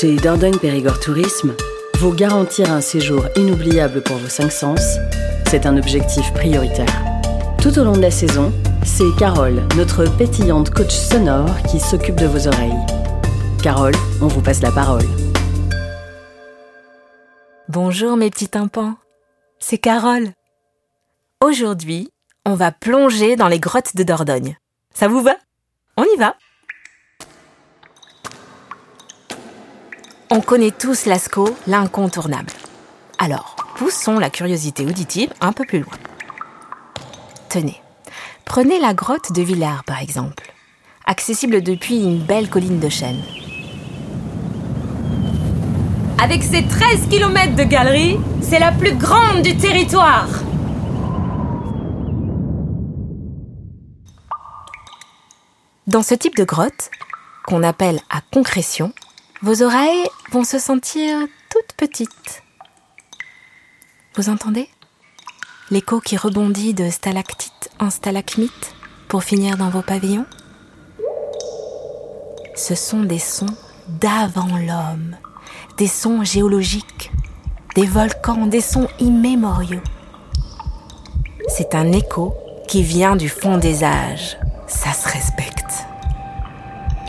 Chez Dordogne Périgord Tourisme, vous garantir un séjour inoubliable pour vos cinq sens, c'est un objectif prioritaire. Tout au long de la saison, c'est Carole, notre pétillante coach sonore, qui s'occupe de vos oreilles. Carole, on vous passe la parole. Bonjour mes petits tympans, c'est Carole. Aujourd'hui, on va plonger dans les grottes de Dordogne. Ça vous va? On y va? On connaît tous Lascaux, l'incontournable. Alors, poussons la curiosité auditive un peu plus loin. Tenez, prenez la grotte de Villars par exemple, accessible depuis une belle colline de chêne. Avec ses 13 km de galerie, c'est la plus grande du territoire. Dans ce type de grotte, qu'on appelle à concrétion, vos oreilles vont se sentir toutes petites. Vous entendez L'écho qui rebondit de stalactite en stalagmite pour finir dans vos pavillons? Ce sont des sons d'avant l'homme, des sons géologiques, des volcans, des sons immémoriaux. C'est un écho qui vient du fond des âges. Ça se respecte.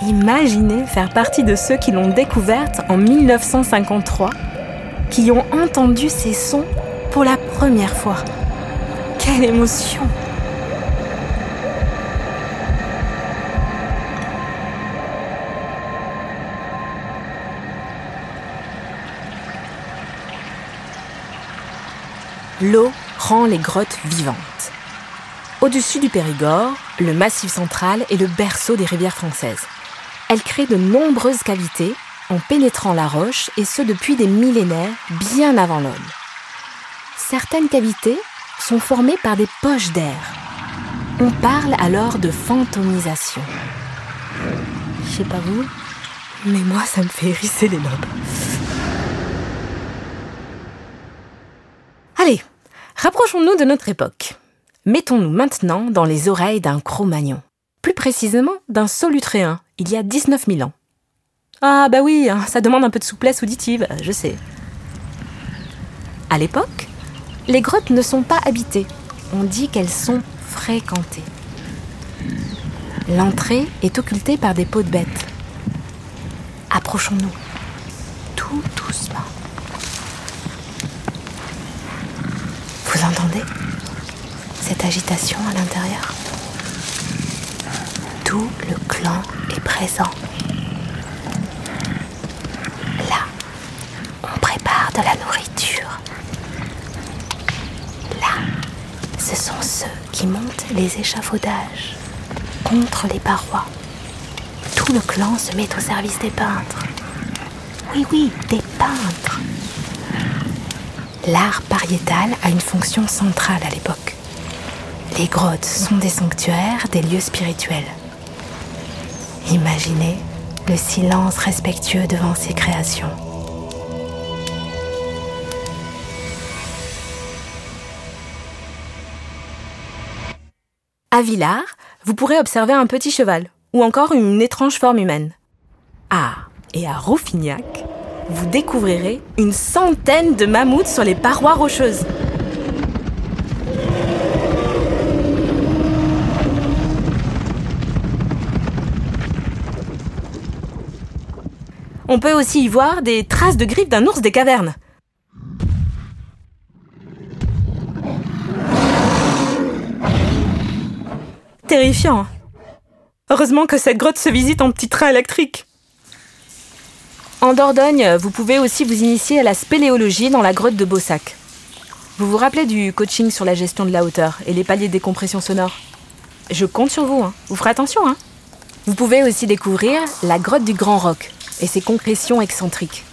Imaginez faire partie de ceux qui l'ont découverte en 1953, qui ont entendu ces sons pour la première fois. Quelle émotion L'eau rend les grottes vivantes. Au-dessus du Périgord, le Massif central est le berceau des rivières françaises. Elle crée de nombreuses cavités en pénétrant la roche, et ce depuis des millénaires, bien avant l'homme. Certaines cavités sont formées par des poches d'air. On parle alors de fantomisation. Je sais pas vous, mais moi ça me fait hérisser les lobes. Allez, rapprochons-nous de notre époque. Mettons-nous maintenant dans les oreilles d'un Cro-Magnon. Plus précisément d'un Solutréen, il y a 19 000 ans. Ah bah oui, hein, ça demande un peu de souplesse auditive, je sais. À l'époque, les grottes ne sont pas habitées. On dit qu'elles sont fréquentées. L'entrée est occultée par des peaux de bêtes. Approchons-nous, tout doucement. Vous entendez cette agitation à l'intérieur? Tout le clan est présent. Là, on prépare de la nourriture. Là, ce sont ceux qui montent les échafaudages contre les parois. Tout le clan se met au service des peintres. Oui, oui, des peintres. L'art pariétal a une fonction centrale à l'époque. Les grottes sont des sanctuaires, des lieux spirituels. Imaginez le silence respectueux devant ces créations. À Villars, vous pourrez observer un petit cheval ou encore une étrange forme humaine. Ah, et à Rouffignac, vous découvrirez une centaine de mammouths sur les parois rocheuses. On peut aussi y voir des traces de griffes d'un ours des cavernes. Terrifiant. Hein. Heureusement que cette grotte se visite en petit train électrique. En Dordogne, vous pouvez aussi vous initier à la spéléologie dans la grotte de Beausac. Vous vous rappelez du coaching sur la gestion de la hauteur et les paliers de décompression sonore? Je compte sur vous, hein. vous ferez attention. Hein. Vous pouvez aussi découvrir la grotte du Grand Roc, et ses concrétions excentriques.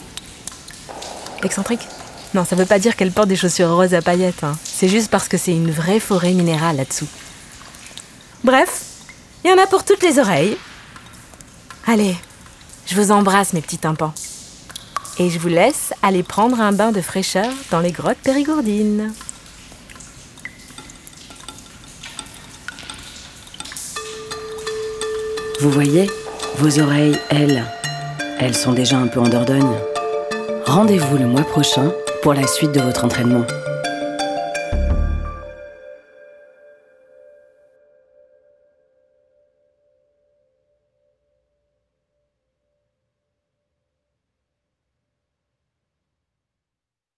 Excentrique Non, ça veut pas dire qu'elle porte des chaussures roses à paillettes. Hein. C'est juste parce que c'est une vraie forêt minérale là-dessous. Bref, il y en a pour toutes les oreilles. Allez, je vous embrasse mes petits tympans. Et je vous laisse aller prendre un bain de fraîcheur dans les grottes périgourdines. Vous voyez, vos oreilles, elles, elles sont déjà un peu en Dordogne. Rendez-vous le mois prochain pour la suite de votre entraînement.